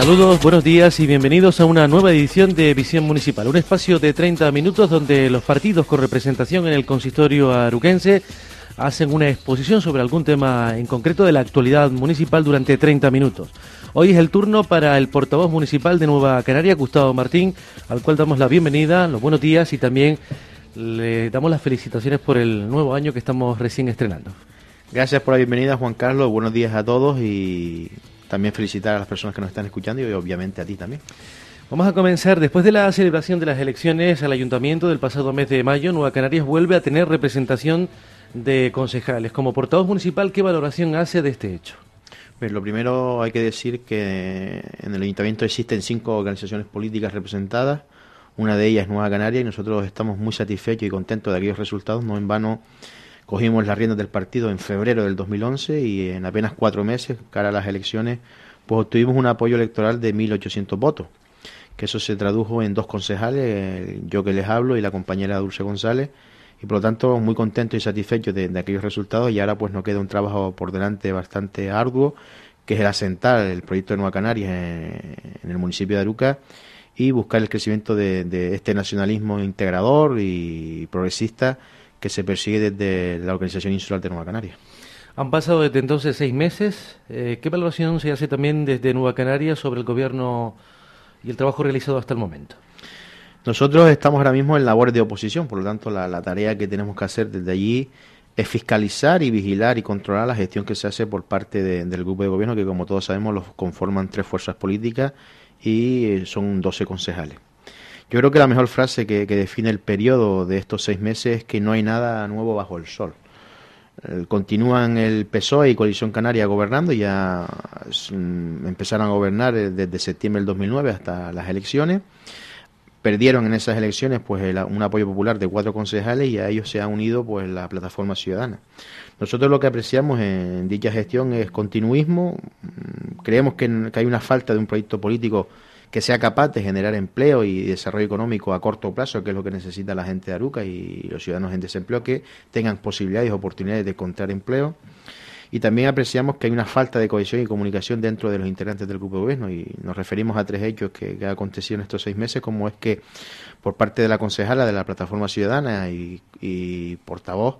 Saludos, buenos días y bienvenidos a una nueva edición de Visión Municipal, un espacio de 30 minutos donde los partidos con representación en el consistorio aruquense hacen una exposición sobre algún tema en concreto de la actualidad municipal durante 30 minutos. Hoy es el turno para el portavoz municipal de Nueva Canaria, Gustavo Martín, al cual damos la bienvenida, los buenos días y también le damos las felicitaciones por el nuevo año que estamos recién estrenando. Gracias por la bienvenida, Juan Carlos. Buenos días a todos y también felicitar a las personas que nos están escuchando y obviamente a ti también. Vamos a comenzar. Después de la celebración de las elecciones al ayuntamiento del pasado mes de mayo, Nueva Canarias vuelve a tener representación de concejales. Como portavoz municipal, ¿qué valoración hace de este hecho? Pues lo primero hay que decir que en el ayuntamiento existen cinco organizaciones políticas representadas. Una de ellas es Nueva Canaria y nosotros estamos muy satisfechos y contentos de aquellos resultados. No en vano Cogimos las riendas del partido en febrero del 2011 y en apenas cuatro meses, cara a las elecciones, pues obtuvimos un apoyo electoral de 1.800 votos, que eso se tradujo en dos concejales, yo que les hablo y la compañera Dulce González, y por lo tanto muy contentos y satisfechos de, aquellos resultados y ahora pues nos queda un trabajo por delante bastante arduo, que es el asentar el proyecto de Nueva Canarias en, el municipio de Aruca y buscar el crecimiento de este nacionalismo integrador y progresista que se persigue desde la Organización Insular de Nueva Canaria. Han pasado desde entonces seis meses. Eh, ¿Qué valoración se hace también desde Nueva Canaria sobre el gobierno y el trabajo realizado hasta el momento? Nosotros estamos ahora mismo en labores de oposición, por lo tanto la, tarea que tenemos que hacer desde allí es fiscalizar y vigilar y controlar la gestión que se hace por parte del grupo de gobierno, que como todos sabemos los conforman tres fuerzas políticas y eh, son 12 concejales. Yo creo que la mejor frase que, define el periodo de estos seis meses es que no hay nada nuevo bajo el sol. continúan el PSOE y Coalición Canaria gobernando, ya mm, empezaron a gobernar eh, desde septiembre del 2009 hasta las elecciones. Perdieron en esas elecciones pues un apoyo popular de cuatro concejales y a ellos se ha unido pues la plataforma ciudadana. Nosotros lo que apreciamos en dicha gestión es continuismo. Mm, creemos que hay una falta de un proyecto político que sea capaz de generar empleo y desarrollo económico a corto plazo, que es lo que necesita la gente de Aruca y los ciudadanos en desempleo, que tengan posibilidades y oportunidades de encontrar empleo. Y también apreciamos que hay una falta de cohesión y comunicación dentro de los integrantes del grupo de gobierno y nos referimos a tres hechos que, que han acontecido en estos seis meses, como es que por parte de la concejala de la Plataforma Ciudadana y, y portavoz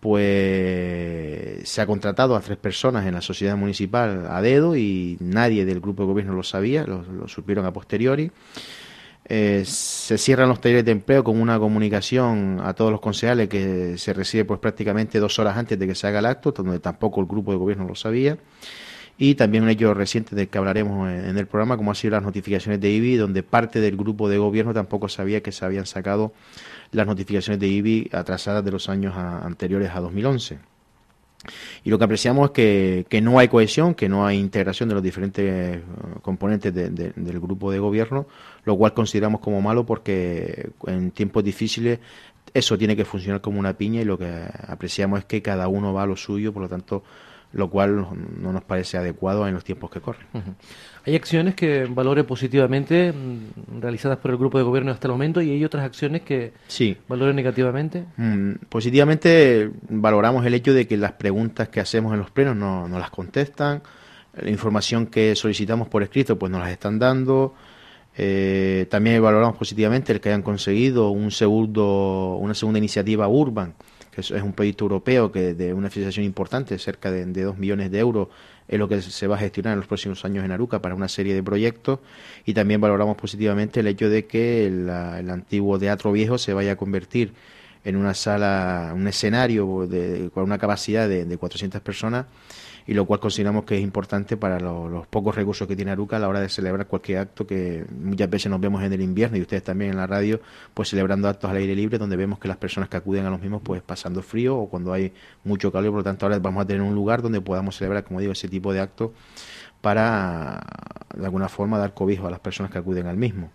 pues se ha contratado a tres personas en la sociedad municipal a dedo y nadie del grupo de gobierno lo sabía, lo, supieron a posteriori. Eh, se cierran los talleres de empleo con una comunicación a todos los concejales que se recibe pues prácticamente dos horas antes de que se haga el acto, donde tampoco el grupo de gobierno lo sabía. Y también un hecho reciente del que hablaremos en el programa, como han sido las notificaciones de IBI, donde parte del grupo de gobierno tampoco sabía que se habían sacado las notificaciones de IBI atrasadas de los años anteriores a 2011. Y lo que apreciamos es que, que, no hay cohesión, que no hay integración de los diferentes eh, componentes del grupo de gobierno, lo cual consideramos como malo porque en tiempos difíciles eso tiene que funcionar como una piña y lo que apreciamos es que cada uno va a lo suyo, por lo tanto lo cual no nos parece adecuado en los tiempos que corren. Hay acciones que valore positivamente mm, realizadas por el grupo de gobierno hasta el momento y hay otras acciones que sí. valoren negativamente. Mm, positivamente valoramos el hecho de que las preguntas que hacemos en los plenos no, no las contestan, la información que solicitamos por escrito pues nos las están dando. Eh, también valoramos positivamente el que hayan conseguido un segundo, una segunda iniciativa Urban es, un proyecto europeo que de una financiación importante, cerca de, dos millones de euros, es lo que se va a gestionar en los próximos años en Aruca para una serie de proyectos. Y también valoramos positivamente el hecho de que el, antiguo Teatro Viejo se vaya a convertir en una sala, un escenario de, con una capacidad de, de 400 personas y lo cual consideramos que es importante para los pocos recursos que tiene Aruca a la hora de celebrar cualquier acto que muchas veces nos vemos en el invierno y ustedes también en la radio, pues celebrando actos al aire libre donde vemos que las personas que acuden a los mismos pues pasando frío o cuando hay mucho calor, por lo tanto ahora vamos a tener un lugar donde podamos celebrar, como digo, ese tipo de actos para de alguna forma dar cobijo a las personas que acuden al mismo.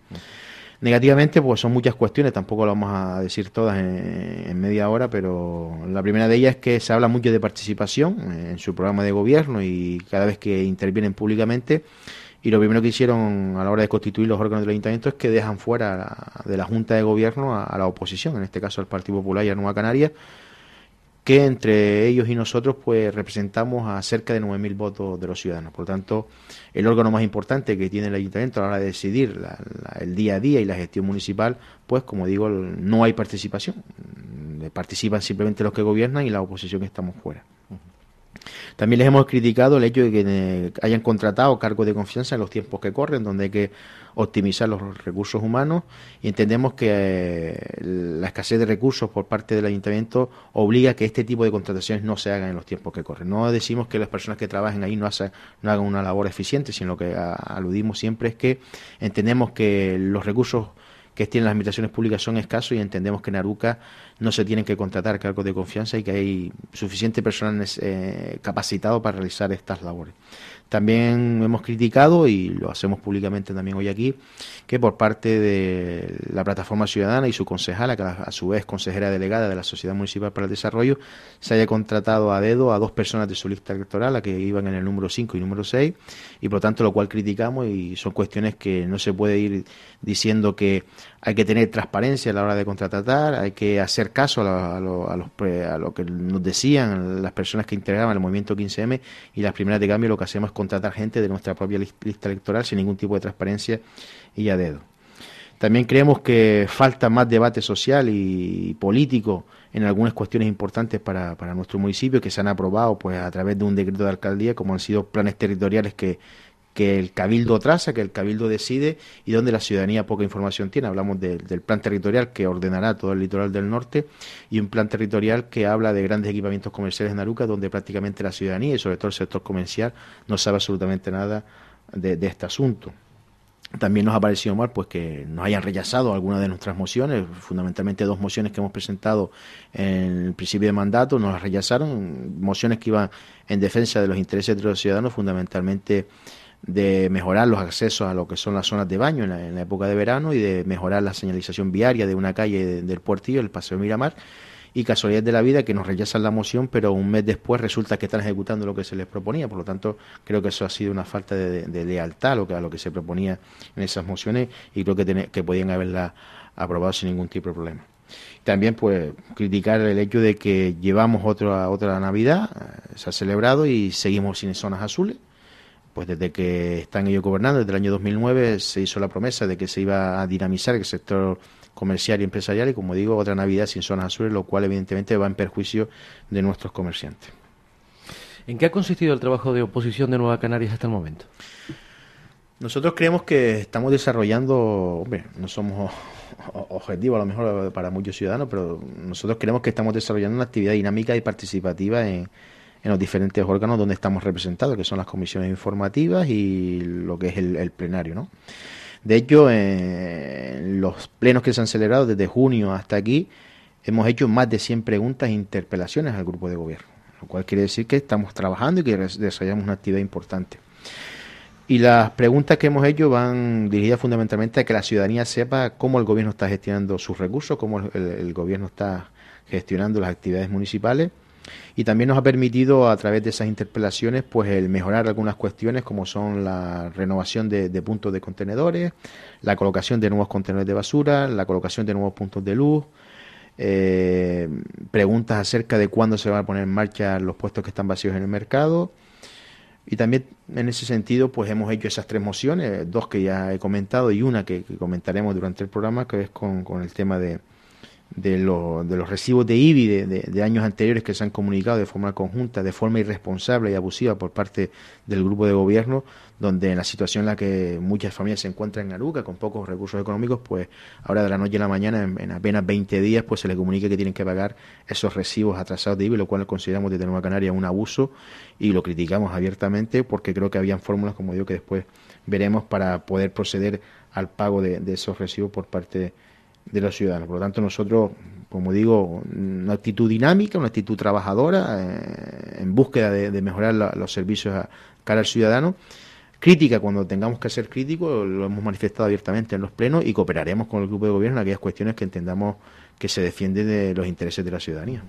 Negativamente, pues son muchas cuestiones, tampoco lo vamos a decir todas en, media hora, pero la primera de ellas es que se habla mucho de participación en su programa de gobierno y cada vez que intervienen públicamente. Y lo primero que hicieron a la hora de constituir los órganos del ayuntamiento es que dejan fuera de la Junta de Gobierno a, la oposición, en este caso al Partido Popular y a Nueva Canarias, que entre ellos y nosotros pues representamos a cerca de 9.000 votos de los ciudadanos. Por lo tanto, el órgano más importante que tiene el ayuntamiento a la hora de decidir el día a día y la gestión municipal, pues como digo, no hay participación. Participan simplemente los que gobiernan y la oposición estamos fuera. También les hemos criticado el hecho de que eh, hayan contratado cargos de confianza en los tiempos que corren, donde hay que optimizar los recursos humanos y entendemos que eh, la escasez de recursos por parte del ayuntamiento obliga a que este tipo de contrataciones no se hagan en los tiempos que corren. No decimos que las personas que trabajen ahí no, no hagan una labor eficiente, sino que aludimos siempre es que entendemos que los recursos que tienen las administraciones públicas son escasos y entendemos que en Aruca no se tienen que contratar cargos de confianza y que hay suficiente personal eh, capacitado para realizar estas labores. También hemos criticado, y lo hacemos públicamente también hoy aquí, que por parte de la Plataforma Ciudadana y su concejala, que a su vez consejera delegada de la Sociedad Municipal para el Desarrollo, se haya contratado a dedo a dos personas de su lista electoral, a que iban en el número 5 y número 6, y por tanto lo cual criticamos y son cuestiones que no se puede ir diciendo que hay que tener transparencia a la hora de contratar, hay que hacer caso a lo, a, los, a lo que nos decían las personas que integraban el movimiento 15M y las primeras de cambio lo que hacemos es contratar gente de nuestra propia lista electoral sin ningún tipo de transparencia y a dedo. También creemos que falta más debate social y político en algunas cuestiones importantes para, para nuestro municipio que se han aprobado pues a través de un decreto de alcaldía, como han sido planes territoriales que que el cabildo traza, que el cabildo decide y donde la ciudadanía poca información tiene. Hablamos del plan territorial que ordenará todo el litoral del norte y un plan territorial que habla de grandes equipamientos comerciales en Aruca, donde prácticamente la ciudadanía y sobre todo el sector comercial no sabe absolutamente nada de, este asunto. También nos ha parecido mal pues que nos hayan rechazado algunas de nuestras mociones, fundamentalmente dos mociones que hemos presentado en el principio de mandato, nos las rechazaron, mociones que iban en defensa de los intereses de los ciudadanos, fundamentalmente de mejorar los accesos a lo que son las zonas de baño en la, época de verano y de mejorar la señalización viaria de una calle del puertillo, el Paseo Miramar. Y casualidad de la vida que nos rechazan la moción, pero un mes después resulta que están ejecutando lo que se les proponía. Por lo tanto, creo que eso ha sido una falta de, lealtad a lo, que, a lo que se proponía en esas mociones y creo que, que podían haberla aprobado sin ningún tipo de problema. También, pues, criticar el hecho de que llevamos otra, otra Navidad, eh, se ha celebrado y seguimos sin zonas azules pues desde que están ellos gobernando, desde el año 2009, se hizo la promesa de que se iba a dinamizar el sector comercial y empresarial y, como digo, otra Navidad sin zonas azules, lo cual evidentemente va en perjuicio de nuestros comerciantes. ¿En qué ha consistido el trabajo de oposición de Nueva Canarias hasta el momento? Nosotros creemos que estamos desarrollando, hombre, no somos objetivos a lo mejor para muchos ciudadanos, pero nosotros creemos que estamos desarrollando una actividad dinámica y participativa en, en los diferentes órganos donde estamos representados, que son las comisiones informativas y lo que es el, plenario. ¿no? De hecho, en los plenos que se han celebrado desde junio hasta aquí, hemos hecho más de 100 preguntas e interpelaciones al grupo de gobierno, lo cual quiere decir que estamos trabajando y que desarrollamos una actividad importante. Y las preguntas que hemos hecho van dirigidas fundamentalmente a que la ciudadanía sepa cómo el gobierno está gestionando sus recursos, cómo el gobierno está gestionando las actividades municipales y también nos ha permitido a través de esas interpelaciones pues el mejorar algunas cuestiones como son la renovación de, puntos de contenedores, la colocación de nuevos contenedores de basura, la colocación de nuevos puntos de luz, eh, preguntas acerca de cuándo se van a poner en marcha los puestos que están vacíos en el mercado. Y también en ese sentido, pues hemos hecho esas tres mociones, dos que ya he comentado y una que, comentaremos durante el programa, que es con, con el tema de, de, de los recibos de IBI de, años anteriores que se han comunicado de forma conjunta, de forma irresponsable y abusiva por parte del grupo de gobierno, donde en la situación en la que muchas familias se encuentran en Aruca con pocos recursos económicos, pues ahora de la noche a la mañana, en, apenas 20 días, pues se les comunica que tienen que pagar esos recibos atrasados de IBI, lo cual consideramos desde Nueva Canaria un abuso y lo criticamos abiertamente porque creo que habían fórmulas, como digo, que después veremos para poder proceder al pago de, de esos recibos por parte de de los ciudadanos. Por lo tanto, nosotros, como digo, una actitud dinámica, una actitud trabajadora, eh, en búsqueda de, mejorar los servicios cara al ciudadano. Crítica cuando tengamos que ser críticos, lo hemos manifestado abiertamente en los plenos y cooperaremos con el grupo de gobierno en aquellas cuestiones que entendamos que se defienden de los intereses de la ciudadanía.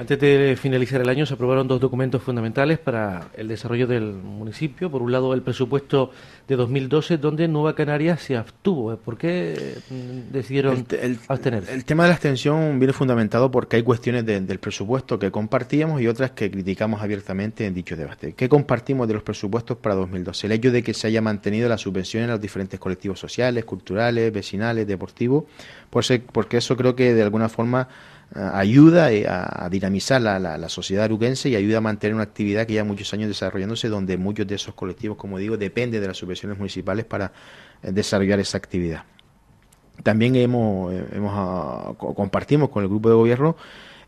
Antes de finalizar el año se aprobaron dos documentos fundamentales para el desarrollo del municipio. Por un lado, el presupuesto de 2012, donde Nueva Canaria se abstuvo. ¿Por qué mm, decidieron el, abstenerse? El tema de la abstención viene fundamentado porque hay cuestiones del presupuesto que compartíamos y otras que criticamos abiertamente en dicho debate. ¿Qué compartimos de los presupuestos para 2012? El hecho de que se haya mantenido la subvención en los diferentes colectivos sociales, culturales, vecinales, deportivos, porque eso creo que de alguna forma ayuda eh, a, dinamizar la, la, sociedad aruquense y ayuda a mantener una actividad que ya muchos años desarrollándose, donde muchos de esos colectivos, como digo, dependen de las subvenciones municipales para eh, desarrollar esa actividad. También hemos, eh, hemos ah, compartimos con el grupo de gobierno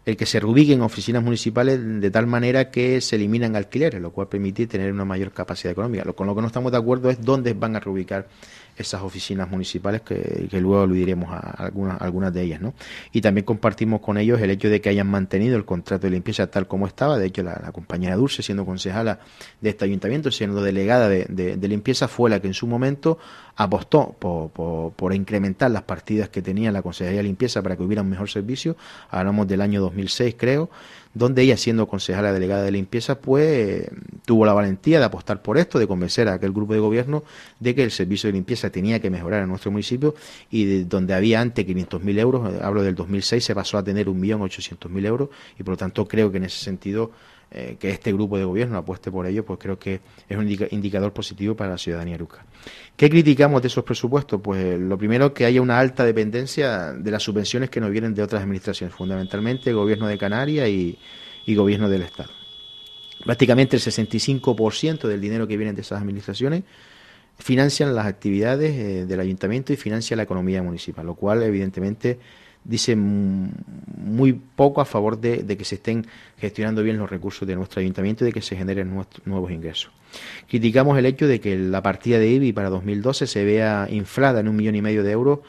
el que se reubiquen oficinas municipales de tal manera que se eliminan alquileres, lo cual permite tener una mayor capacidad económica. Lo, con lo que no estamos de acuerdo es dónde van a reubicar esas oficinas municipales que, luego aludiremos a algunas, algunas de ellas. ¿no? Y también compartimos con ellos el hecho de que hayan mantenido el contrato de limpieza tal como estaba. De hecho, la, compañera Dulce, siendo concejala de este ayuntamiento, siendo delegada de, limpieza, fue la que en su momento apostó por, por, incrementar las partidas que tenía la Consejería de Limpieza para que hubiera un mejor servicio. Hablamos del año 2006, creo donde ella, siendo concejala delegada de limpieza, pues tuvo la valentía de apostar por esto, de convencer a aquel grupo de gobierno de que el servicio de limpieza tenía que mejorar en nuestro municipio y de donde había antes 500.000 euros, hablo del 2006, se pasó a tener 1.800.000 euros y por lo tanto creo que en ese sentido eh, que este grupo de gobierno apueste por ello, pues creo que es un indicador positivo para la ciudadanía ruca. ¿Qué criticamos de esos presupuestos? Pues lo primero, que haya una alta dependencia de las subvenciones que nos vienen de otras administraciones, fundamentalmente el gobierno de Canarias y, gobierno del Estado. Prácticamente el 65% del dinero que viene de esas administraciones financian las actividades eh, del ayuntamiento y financia la economía municipal, lo cual evidentemente dice muy poco a favor de, que se estén gestionando bien los recursos de nuestro ayuntamiento y de que se generen nuevos ingresos. Criticamos el hecho de que la partida de IBI para 2012 se vea inflada en un millón y medio de euros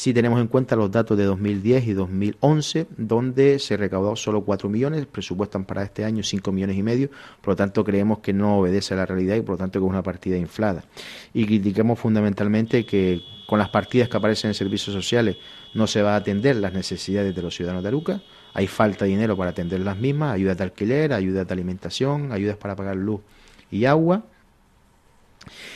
si tenemos en cuenta los datos de 2010 y 2011, donde se recaudó solo 4 millones, presupuestan para este año 5 millones y medio, por lo tanto creemos que no obedece a la realidad y por lo tanto que es una partida inflada. Y criticamos fundamentalmente que con las partidas que aparecen en servicios sociales no se va a atender las necesidades de los ciudadanos de Aruca, hay falta de dinero para atender las mismas, ayudas de alquiler, ayudas de alimentación, ayudas para pagar luz y agua,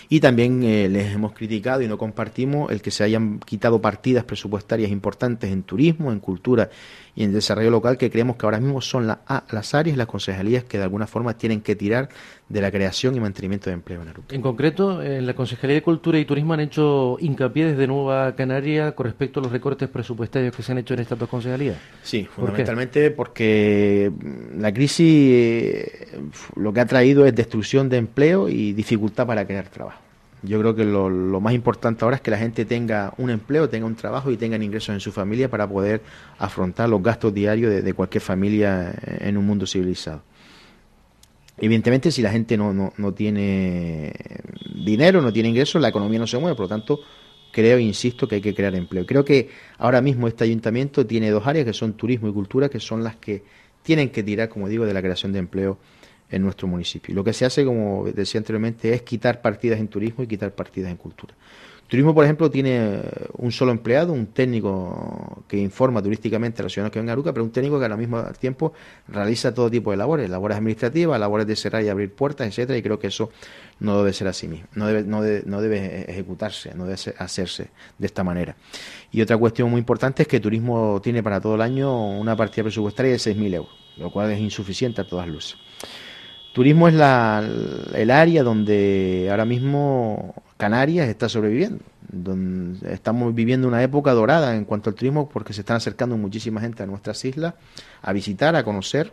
y también eh, les hemos criticado y no compartimos el que se hayan quitado partidas presupuestarias importantes en turismo, en cultura y en desarrollo local, que creemos que ahora mismo son las áreas, las concejalías que de alguna forma tienen que tirar de la creación y mantenimiento de empleo en Aruca. En concreto, en la Concejalía de Cultura y Turismo han hecho hincapié desde Nueva Canaria con respecto a los recortes presupuestarios que se han hecho en estas dos concejalías. Sí, fundamentalmente porque la crisis eh, lo que ha traído es destrucción de empleo y dificultad para crear trabajo. Yo creo que lo, más importante ahora es que la gente tenga un empleo, tenga un trabajo y tengan ingresos en su familia para poder afrontar los gastos diarios de, cualquier familia en un mundo civilizado. Evidentemente, si la gente no, no, no tiene dinero, no tiene ingresos, la economía no se mueve. Por lo tanto, creo, insisto, que hay que crear empleo. Creo que ahora mismo este ayuntamiento tiene dos áreas que son turismo y cultura, que son las que tienen que tirar, como digo, de la creación de empleo en nuestro municipio. Lo que se hace, como decía anteriormente, es quitar partidas en turismo y quitar partidas en cultura. Turismo, por ejemplo, tiene un solo empleado, un técnico que informa turísticamente a los ciudadanos que vengan a Aruca, pero un técnico que al mismo tiempo realiza todo tipo de labores, labores administrativas, labores de cerrar y abrir puertas, etcétera, y creo que eso no debe ser así mismo, no debe, no debe, no debe ejecutarse, no debe hacerse de esta manera. Y otra cuestión muy importante es que Turismo tiene para todo el año una partida presupuestaria de 6.000 euros, lo cual es insuficiente a todas luces. Turismo es la, el área donde ahora mismo Canarias está sobreviviendo. estamos viviendo una época dorada en cuanto al turismo porque se están acercando muchísima gente a nuestras islas a visitar, a conocer.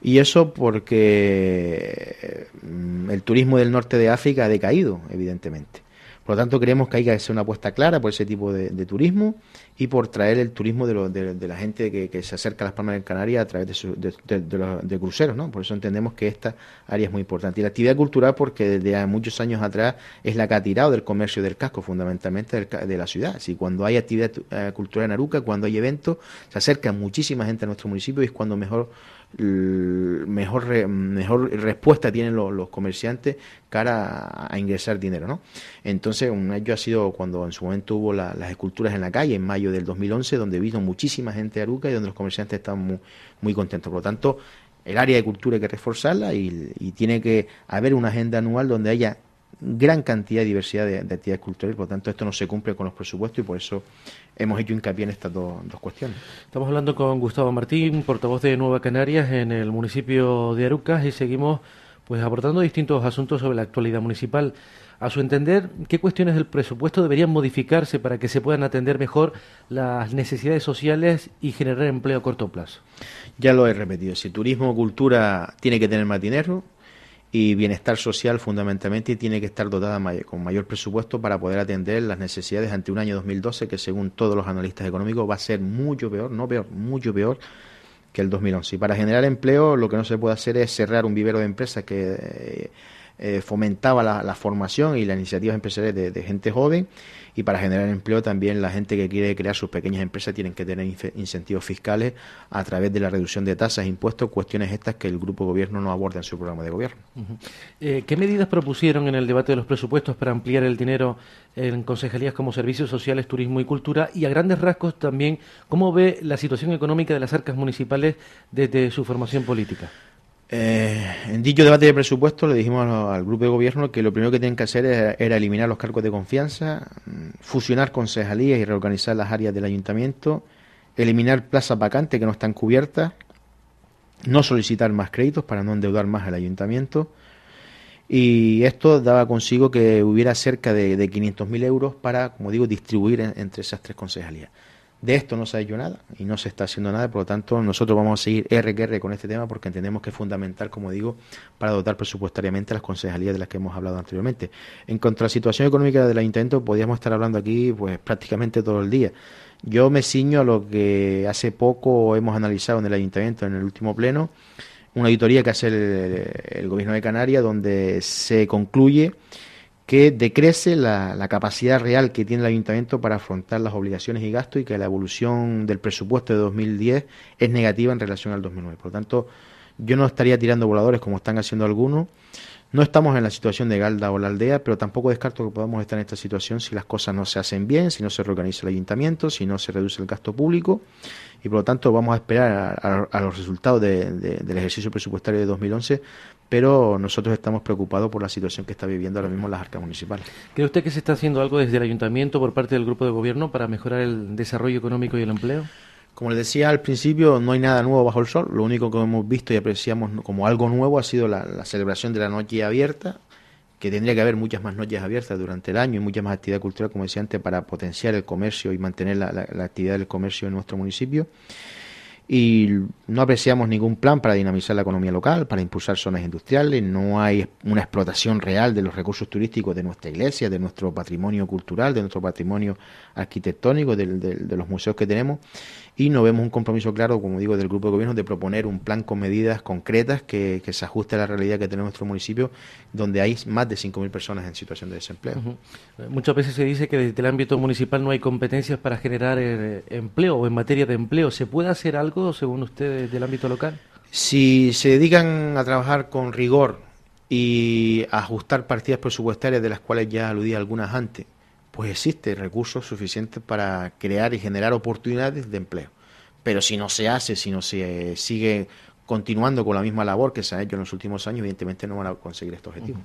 Y eso porque mm, el turismo del norte de África ha decaído, evidentemente. Por lo tanto, creemos que hay que hacer una apuesta clara por ese tipo de, turismo y por traer el turismo de, de, la gente que, se acerca a las Palmas de Canarias a través de, cruceros, ¿no? Por eso entendemos que esta área es muy importante. Y la actividad cultural, porque desde muchos años atrás es la que ha tirado del comercio del casco, fundamentalmente de la ciudad. Si cuando hay actividad eh, cultural en Aruca, cuando hay eventos, se acerca muchísima gente a nuestro municipio y es cuando mejor mejor, mejor respuesta tienen los, comerciantes cara a, ingresar dinero. ¿no? Entonces, un hecho ha sido cuando en su momento hubo las esculturas en la calle, en mayo del 2011, donde vino muchísima gente de Aruca y donde los comerciantes estaban muy, muy contentos. Por lo tanto, el área de cultura hay que reforzarla y tiene que haber una agenda anual donde haya gran cantidad de diversidad de, actividades culturales, por lo tanto esto no se cumple con los presupuestos y por eso hemos hecho hincapié en estas dos, cuestiones. Estamos hablando con Gustavo Martín, portavoz de Nueva Canarias en el municipio de Arucas y seguimos pues abordando distintos asuntos sobre la actualidad municipal. A su entender, ¿qué cuestiones del presupuesto deberían modificarse para que se puedan atender mejor las necesidades sociales y generar empleo a corto plazo? Ya lo he repetido, si turismo o cultura tiene que tener más dinero, y bienestar social fundamentalmente tiene que estar dotada con mayor presupuesto para poder atender las necesidades ante un año 2012 que según todos los analistas económicos va a ser mucho peor, no peor, mucho peor que el 2011. Y para generar empleo lo que no se puede hacer es cerrar un vivero de empresas que eh, fomentaba la, formación y las iniciativas empresariales de, gente joven y para generar empleo también la gente que quiere crear sus pequeñas empresas tienen que tener incentivos fiscales a través de la reducción de tasas impuestos, cuestiones estas que el grupo gobierno no aborda en su programa de gobierno. Eh, ¿Qué medidas propusieron en el debate de los presupuestos para ampliar el dinero en concejalías como servicios sociales, turismo y cultura? Y a grandes rasgos también, ¿cómo ve la situación económica de las arcas municipales desde su formación política? Eh, en dicho debate de presupuesto le dijimos al grupo de gobierno que lo primero que tienen que hacer era, eliminar los cargos de confianza, mm, fusionar concejalías y reorganizar las áreas del ayuntamiento, eliminar plazas vacantes que no están cubiertas, no solicitar más créditos para no endeudar más al ayuntamiento. Y esto daba consigo que hubiera cerca de, de 500.000 euros para, como digo, distribuir entre esas tres concejalías. De esto no se ha hecho nada y no se está haciendo nada, por lo tanto nosotros vamos a seguir RQR con este tema porque entendemos que es fundamental, como digo, para dotar presupuestariamente las concejalías de las que hemos hablado anteriormente. En cuanto a la situación económica del ayuntamiento, podríamos estar hablando aquí pues prácticamente todo el día. Yo me ciño a lo que hace poco hemos analizado en el ayuntamiento en el último pleno, una auditoría que hace el, el gobierno de Canarias donde se concluye que decrece la, capacidad real que tiene el ayuntamiento para afrontar las obligaciones y gastos y que la evolución del presupuesto de 2010 es negativa en relación al 2009. Por lo tanto, yo no estaría tirando voladores como están haciendo algunos. No estamos en la situación de Galda o la aldea, pero tampoco descarto que podamos estar en esta situación si las cosas no se hacen bien, si no se reorganiza el ayuntamiento, si no se reduce el gasto público. Y por lo tanto vamos a esperar a, los resultados del ejercicio presupuestario de 2011 pero nosotros estamos preocupados por la situación que está viviendo ahora mismo las arcas municipales. ¿Cree usted que se está haciendo algo desde el ayuntamiento por parte del grupo de gobierno para mejorar el desarrollo económico y el empleo? Como les decía al principio, no hay nada nuevo bajo el sol. Lo único que hemos visto y apreciamos como algo nuevo ha sido la, celebración de la noche abierta, que tendría que haber muchas más noches abiertas durante el año y mucha más actividad cultural, como decía antes, para potenciar el comercio y mantener la actividad del comercio en nuestro municipio y no apreciamos ningún plan para dinamizar la economía local, para impulsar zonas industriales, no hay una explotación real de los recursos turísticos de nuestra iglesia, de nuestro patrimonio cultural, de nuestro patrimonio arquitectónico, de, de los museos que tenemos y no vemos un compromiso claro, como digo, del grupo de gobierno de proponer un plan con medidas concretas que, se ajuste a la realidad que tiene nuestro municipio, donde hay más de 5.000 personas en situación de desempleo. Muchas veces se dice que desde el ámbito municipal no hay competencias para generar eh, empleo o en materia de empleo. ¿Se puede hacer algo, según ustedes, desde el ámbito local? Si se dedican a trabajar con rigor y a ajustar partidas presupuestarias, de las cuales ya aludí algunas antes, pues existe recursos suficientes para crear y generar oportunidades de empleo. Pero si no se hace, si no se sigue continuando con la misma labor que se ha hecho en los últimos años, evidentemente no van a conseguir este objetivo.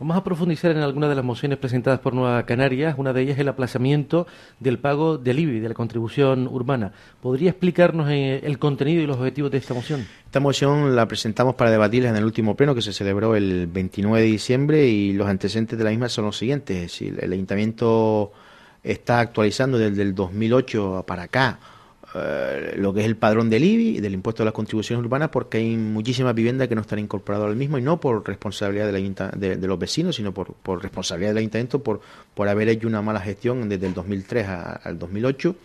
Vamos a profundizar en algunas de las mociones presentadas por Nueva Canarias. Una de ellas es el aplazamiento del pago del IBI, de la contribución urbana. ¿Podría explicarnos eh, el contenido y los objetivos de esta moción? Esta moción la presentamos para debatirla en el último pleno que se celebró el 29 de diciembre y los antecedentes de la misma son los siguientes. el Ayuntamiento está actualizando desde el 2008 para acá eh, lo que es el padrón del IBI y del impuesto a las contribuciones urbanas porque hay muchísimas viviendas que no están incorporadas al mismo y no por responsabilidad de, de, los vecinos, sino por, responsabilidad del ayuntamiento por, por haber hecho una mala gestión desde el 2003 al 2008.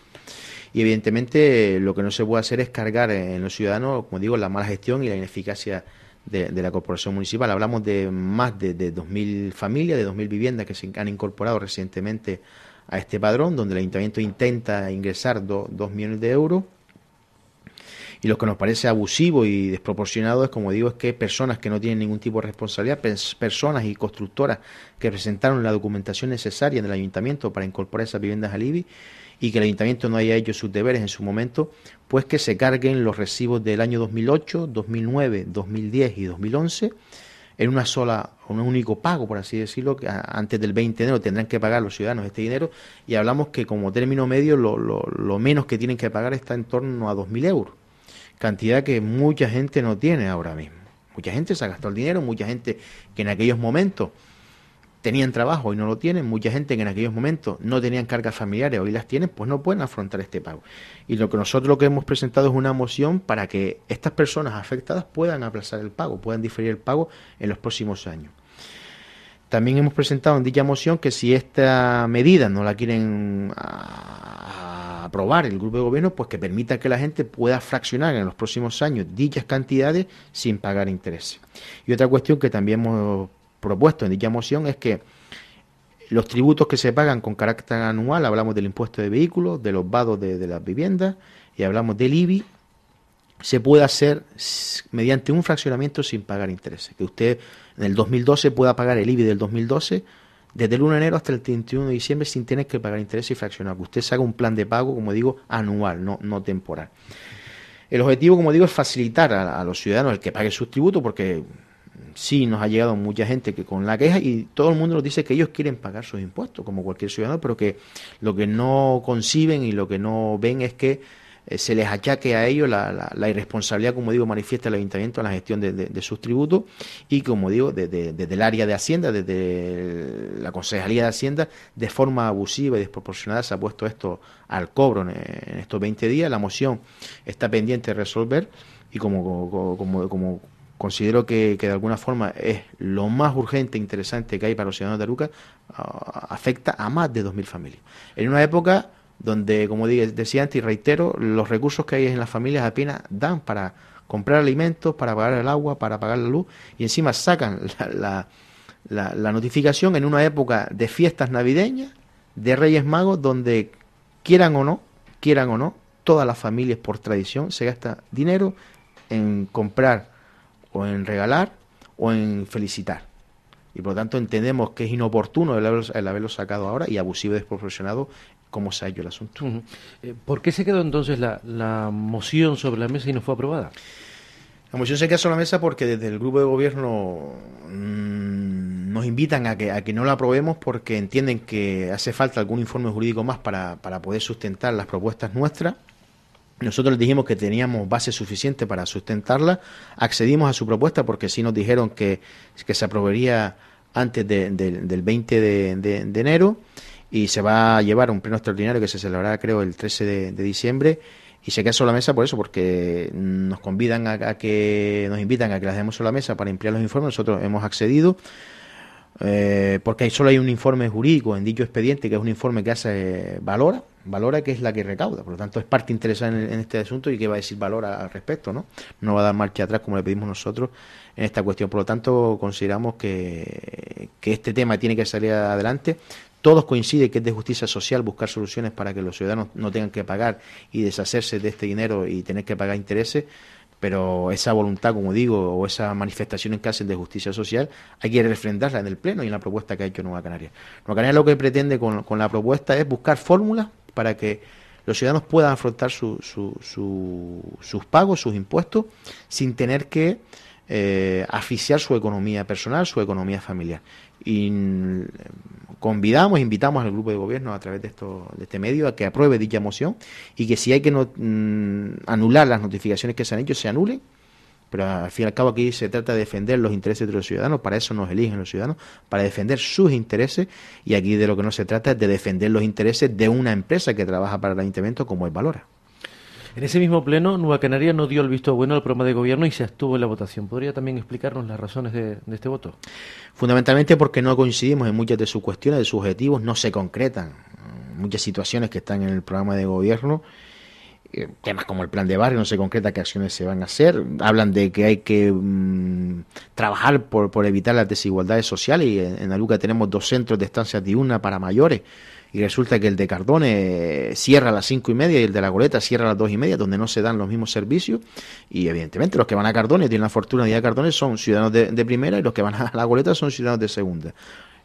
Y evidentemente lo que no se puede hacer es cargar en los ciudadanos, como digo, la mala gestión y la ineficacia de, la corporación municipal. Hablamos de más de, de 2.000 familias, de 2.000 viviendas que se han incorporado recientemente a este padrón, donde el ayuntamiento intenta ingresar dos millones de euros. Y lo que nos parece abusivo y desproporcionado es, como digo, es que personas que no tienen ningún tipo de responsabilidad, personas y constructoras que presentaron la documentación necesaria en el ayuntamiento para incorporar esas viviendas al IBI y que el ayuntamiento no haya hecho sus deberes en su momento, pues que se carguen los recibos del año 2008, 2009, 2010 y 2011 en una sola, un único pago, por así decirlo, que antes del 20 de enero tendrán que pagar los ciudadanos este dinero y hablamos que como término medio lo, lo, lo menos que tienen que pagar está en torno a 2.000 euros, cantidad que mucha gente no tiene ahora mismo. Mucha gente se ha gastado el dinero, mucha gente que en aquellos momentos tenían trabajo y no lo tienen, mucha gente que en aquellos momentos no tenían cargas familiares, hoy las tienen, pues no pueden afrontar este pago. Y lo que nosotros lo que hemos presentado es una moción para que estas personas afectadas puedan aplazar el pago, puedan diferir el pago en los próximos años. También hemos presentado en dicha moción que si esta medida no la quieren aprobar el grupo de gobierno, pues que permita que la gente pueda fraccionar en los próximos años dichas cantidades sin pagar intereses. Y otra cuestión que también hemos propuesto en dicha moción es que los tributos que se pagan con carácter anual, hablamos del impuesto de vehículos, de los vados de, las viviendas y hablamos del IBI, se puede hacer mediante un fraccionamiento sin pagar intereses. Que usted en el 2012 pueda pagar el IBI del 2012 desde el 1 de enero hasta el 31 de diciembre sin tener que pagar intereses y fraccionar. Que usted haga un plan de pago, como digo, anual, no, no temporal. El objetivo, como digo, es facilitar a, a los ciudadanos el que pague sus tributos, porque sí nos ha llegado mucha gente que con la queja y todo el mundo nos dice que ellos quieren pagar sus impuestos como cualquier ciudadano, pero que lo que no conciben y lo que no ven es que eh, se les achaque a ellos la, la, irresponsabilidad, como digo, manifiesta el ayuntamiento en la gestión de, sus tributos y, como digo, desde, el área de Hacienda, desde la Concejalía de Hacienda, de forma abusiva y desproporcionada se ha puesto esto al cobro en, en estos 20 días. La moción está pendiente de resolver y como, como, como considero que, de alguna forma es lo más urgente e interesante que hay para los ciudadanos de Aruca, ah, afecta a más de 2.000 familias. En una época donde, como decía antes y reitero, los recursos que hay en las familias apenas dan para comprar alimentos, para pagar el agua, para pagar la luz, y encima sacan la, la notificación en una época de fiestas navideñas, de Reyes Magos, donde quieran o no, quieran o no, todas las familias por tradición se gasta dinero en comprar o en regalar o en felicitar. Y por lo tanto entendemos que es inoportuno el haberlo, sacado ahora y abusivo y desproporcionado como se ha hecho el asunto. Eh, ¿Por qué se quedó entonces la, moción sobre la mesa y no fue aprobada? La moción se quedó sobre la mesa porque desde el grupo de gobierno mm, nos invitan a que, a que no la aprobemos porque entienden que hace falta algún informe jurídico más para, para poder sustentar las propuestas nuestras nosotros les dijimos que teníamos base suficiente para sustentarla, accedimos a su propuesta porque sí nos dijeron que, se aprobaría antes del 20 de, enero y se va a llevar un pleno extraordinario que se celebrará creo el 13 de, diciembre. Y se queda sobre la mesa por eso, porque nos convidan a, nos invitan a que las demos sobre la mesa para emplear los informes, nosotros hemos accedido. Eh, porque solo hay un informe jurídico en dicho expediente, que es un informe que hace valora, valora que es la que recauda, por lo tanto es parte interesada en, este asunto y que va a decir valora al respecto, ¿no? No va a dar marcha atrás como le pedimos nosotros en esta cuestión, por lo tanto consideramos que, que este tema tiene que salir adelante. Todos coinciden que es de justicia social buscar soluciones para que los ciudadanos no tengan que pagar y deshacerse de este dinero y tener que pagar intereses pero esa voluntad, como digo, o esa manifestación en hacen de justicia social, hay que refrendarla en el Pleno y en la propuesta que ha hecho Nueva Canaria. Nueva Canaria lo que pretende con, con la propuesta es buscar fórmulas para que los ciudadanos puedan afrontar su, sus pagos, sus impuestos, sin tener que eh, asfixiar su economía personal, su economía familiar. Y mm, convidamos, invitamos al grupo de gobierno a través de, esto, de este medio a que apruebe dicha moción y que si hay que mm, anular las notificaciones que se han hecho, se anulen. Pero al fin y al cabo aquí se trata de defender los intereses de los ciudadanos, para eso nos eligen los ciudadanos, para defender sus intereses y aquí de lo que no se trata es de defender los intereses de una empresa que trabaja para el ayuntamiento como es Valora. En ese mismo pleno, Nueva Canaria no dio el visto bueno al programa de gobierno y se abstuvo en la votación. ¿Podría también explicarnos las razones de, este voto? Fundamentalmente porque no coincidimos en muchas de sus cuestiones, de sus objetivos, no se concretan. Muchas situaciones que están en el programa de gobierno eh, temas como el plan de barrio, no se concreta qué acciones se van a hacer. Hablan de que hay que mm, trabajar por, por, evitar las desigualdades sociales y en, en Aluca tenemos dos centros de estancias diurnas para mayores y resulta que el de Cardone cierra a las cinco y media y el de la Goleta cierra a las dos y media, donde no se dan los mismos servicios. Y evidentemente los que van a Cardone tienen la fortuna de ir a Cardone son ciudadanos de, de primera y los que van a la Goleta son ciudadanos de segunda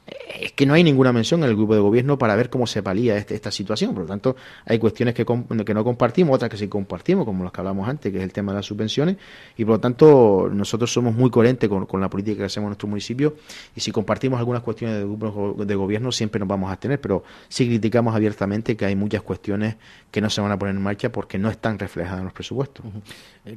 es que no hay ninguna mención en el grupo de gobierno para ver cómo se palía este, esta situación. Por lo tanto, hay cuestiones que, que no compartimos, otras que sí compartimos, como las que hablamos antes, que es el tema de las subvenciones. Y por lo tanto, nosotros somos muy coherentes con, la política que hacemos en nuestro municipio. Y si compartimos algunas cuestiones del grupo de gobierno, siempre nos vamos a tener. Pero sí criticamos abiertamente que hay muchas cuestiones que no se van a poner en marcha porque no están reflejadas en los presupuestos.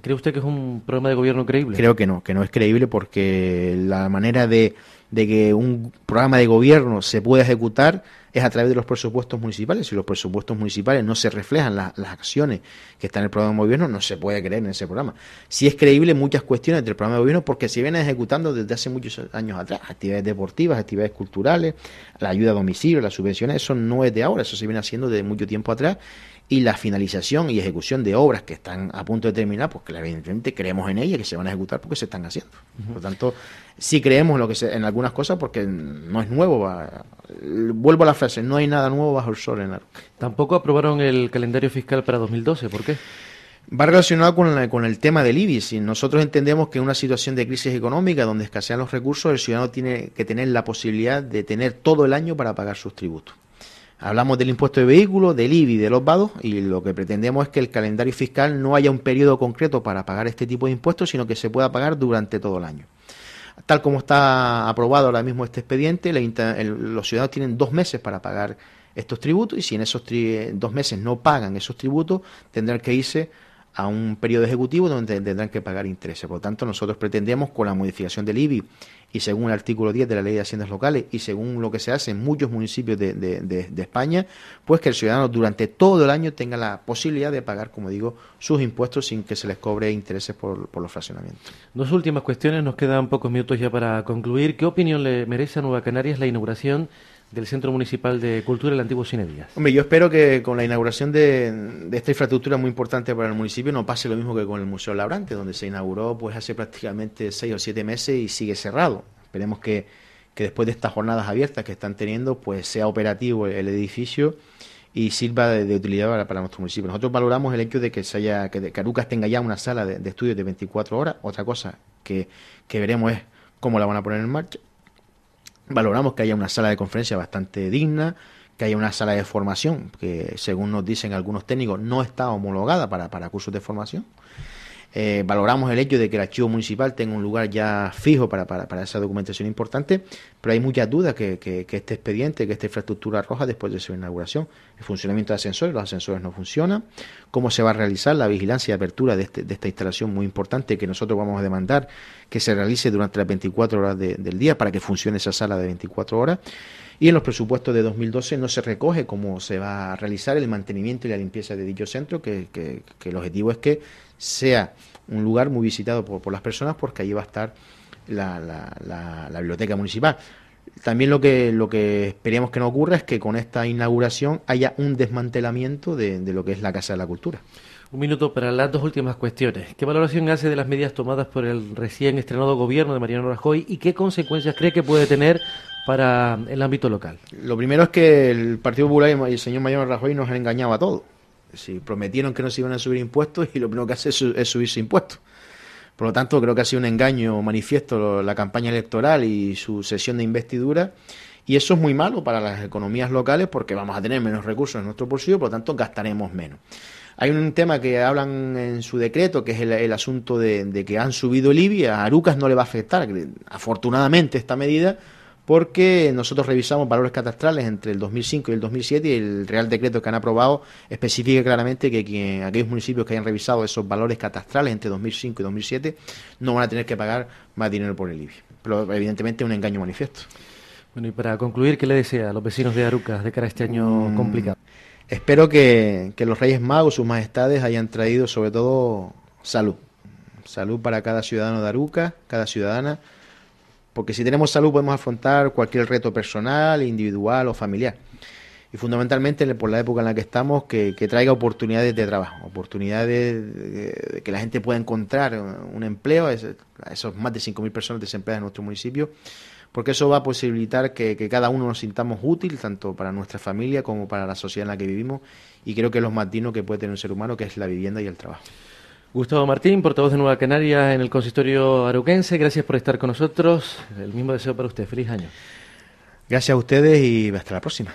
¿Cree usted que es un programa de gobierno creíble? Creo que no, que no es creíble porque la manera de de que un programa de gobierno se pueda ejecutar es a través de los presupuestos municipales. Si los presupuestos municipales no se reflejan las acciones que están en el programa de gobierno, no se puede creer en ese programa. Si es creíble muchas cuestiones del programa de gobierno porque se vienen ejecutando desde hace muchos años atrás. Actividades deportivas, actividades culturales, la ayuda a domicilio, las subvenciones, eso no es de ahora, eso se viene haciendo desde mucho tiempo atrás y la finalización y ejecución de obras que están a punto de terminar, pues evidentemente creemos en ellas que se van a ejecutar porque se están haciendo. Por lo tanto, sí creemos en, lo que se, en algunas cosas porque no es nuevo. vuelvo a la frase, no hay nada nuevo bajo el sol en Tampoco aprobaron el calendario fiscal para 2012, ¿por qué? Va relacionado con, con el tema del IBI. Si nosotros entendemos que en una situación de crisis económica donde escasean los recursos, el ciudadano tiene que tener la posibilidad de tener todo el año para pagar sus tributos. Hablamos del impuesto de vehículos, del IBI, de los vados, y lo que pretendemos es que el calendario fiscal no haya un periodo concreto para pagar este tipo de impuestos, sino que se pueda pagar durante todo el año. Tal como está aprobado ahora mismo este expediente, los ciudadanos tienen dos meses para pagar estos tributos y si en esos dos meses no pagan esos tributos, tendrán que irse a un periodo ejecutivo donde tendrán que pagar intereses. Por lo tanto, nosotros pretendemos con la modificación del IBI y según el artículo 10 de la Ley de Haciendas Locales y según lo que se hace en muchos municipios de, de, España, pues que el ciudadano durante todo el año tenga la posibilidad de pagar, como digo, sus impuestos sin que se les cobre intereses por, por los fraccionamientos. Dos últimas cuestiones, nos quedan pocos minutos ya para concluir. ¿Qué opinión le merece a Nueva Canarias la inauguración del Centro Municipal de Cultura del Antiguo Cinedías. Hombre, yo espero que con la inauguración de, esta infraestructura muy importante para el municipio no pase lo mismo que con el Museo Labrante, donde se inauguró pues hace prácticamente seis o siete meses y sigue cerrado. Esperemos que, después de estas jornadas abiertas que están teniendo, pues sea operativo el, edificio y sirva de, utilidad para, nuestro municipio. Nosotros valoramos el hecho de que se haya, que Carucas tenga ya una sala de, de estudios de 24 horas. Otra cosa que, que veremos es cómo la van a poner en marcha valoramos que haya una sala de conferencia bastante digna, que haya una sala de formación que, según nos dicen algunos técnicos, no está homologada para, para cursos de formación. Eh, valoramos el hecho de que el archivo municipal tenga un lugar ya fijo para, para, esa documentación importante, pero hay muchas dudas que, que, este expediente, que esta infraestructura roja después de su inauguración, el funcionamiento de ascensores, los ascensores no funcionan, cómo se va a realizar la vigilancia y apertura de, este, de esta instalación muy importante que nosotros vamos a demandar que se realice durante las 24 horas del día para que funcione esa sala de 24 horas. Y en los presupuestos de 2012 no se recoge cómo se va a realizar el mantenimiento y la limpieza de dicho centro, que, que el objetivo es que sea un lugar muy visitado por, las personas porque allí va a estar la, la, biblioteca municipal. También lo que, lo que esperemos que no ocurra es que con esta inauguración haya un desmantelamiento de, lo que es la Casa de la Cultura. Un minuto para las dos últimas cuestiones. ¿Qué valoración hace de las medidas tomadas por el recién estrenado gobierno de Mariano Rajoy y qué consecuencias cree que puede tener para el ámbito local? Lo primero es que el Partido Popular y el señor Mariano Rajoy nos han engañado a todos si prometieron que no se iban a subir impuestos y lo primero que hace es, subirse impuestos. Por lo tanto, creo que ha sido un engaño manifiesto la campaña electoral y su sesión de investidura Y eso es muy malo para las economías locales porque vamos a tener menos recursos en nuestro bolsillo, por lo tanto gastaremos menos. Hay un tema que hablan en su decreto, que es el, asunto de, que han subido el IBI. A Arucas no le va a afectar, afortunadamente, esta medida, porque nosotros revisamos valores catastrales entre el 2005 y el 2007 y el Real Decreto que han aprobado especifica claramente que aquellos municipios que hayan revisado esos valores catastrales entre 2005 y 2007 no van a tener que pagar más dinero por el IBI. Pero evidentemente es un engaño manifiesto. Bueno, y para concluir, ¿qué le desea a los vecinos de Arucas de cara a este año mm, complicado? Espero que, los Reyes Magos, sus majestades, hayan traído sobre todo salud. Salud para cada ciudadano de Aruca, cada ciudadana, porque si tenemos salud podemos afrontar cualquier reto personal, individual o familiar. Y fundamentalmente por la época en la que estamos, que, traiga oportunidades de trabajo, oportunidades de, que la gente pueda encontrar un empleo esos más de 5.000 personas desempleadas en nuestro municipio porque eso va a posibilitar que, cada uno nos sintamos útil, tanto para nuestra familia como para la sociedad en la que vivimos, y creo que es lo más digno que puede tener un ser humano, que es la vivienda y el trabajo. Gustavo Martín, portavoz de Nueva Canaria en el consistorio aruquense, gracias por estar con nosotros. El mismo deseo para usted. Feliz año. Gracias a ustedes y hasta la próxima.